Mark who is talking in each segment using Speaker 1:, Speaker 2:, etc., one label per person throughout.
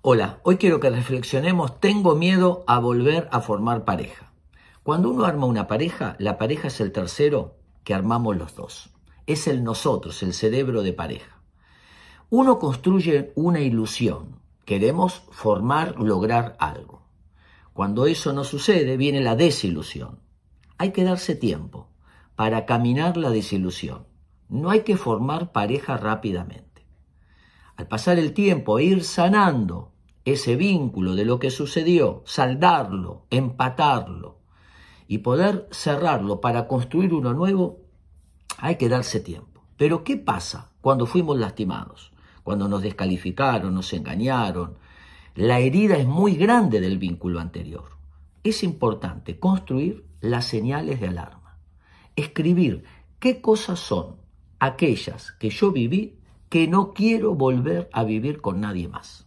Speaker 1: Hola, hoy quiero que reflexionemos, tengo miedo a volver a formar pareja. Cuando uno arma una pareja, la pareja es el tercero que armamos los dos. Es el nosotros, el cerebro de pareja. Uno construye una ilusión. Queremos formar, lograr algo. Cuando eso no sucede, viene la desilusión. Hay que darse tiempo para caminar la desilusión. No hay que formar pareja rápidamente al pasar el tiempo, e ir sanando ese vínculo de lo que sucedió, saldarlo, empatarlo y poder cerrarlo para construir uno nuevo, hay que darse tiempo. Pero ¿qué pasa cuando fuimos lastimados? Cuando nos descalificaron, nos engañaron. La herida es muy grande del vínculo anterior. Es importante construir las señales de alarma. Escribir qué cosas son aquellas que yo viví que no quiero volver a vivir con nadie más.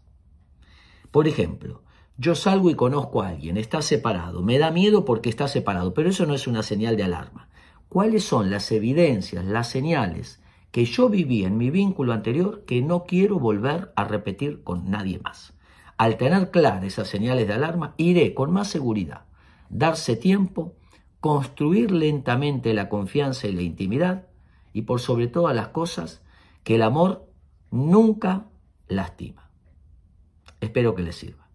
Speaker 1: Por ejemplo, yo salgo y conozco a alguien, está separado, me da miedo porque está separado, pero eso no es una señal de alarma. ¿Cuáles son las evidencias, las señales que yo viví en mi vínculo anterior que no quiero volver a repetir con nadie más? Al tener claras esas señales de alarma, iré con más seguridad, darse tiempo, construir lentamente la confianza y la intimidad y por sobre todas las cosas, que el amor nunca lastima. Espero que les sirva.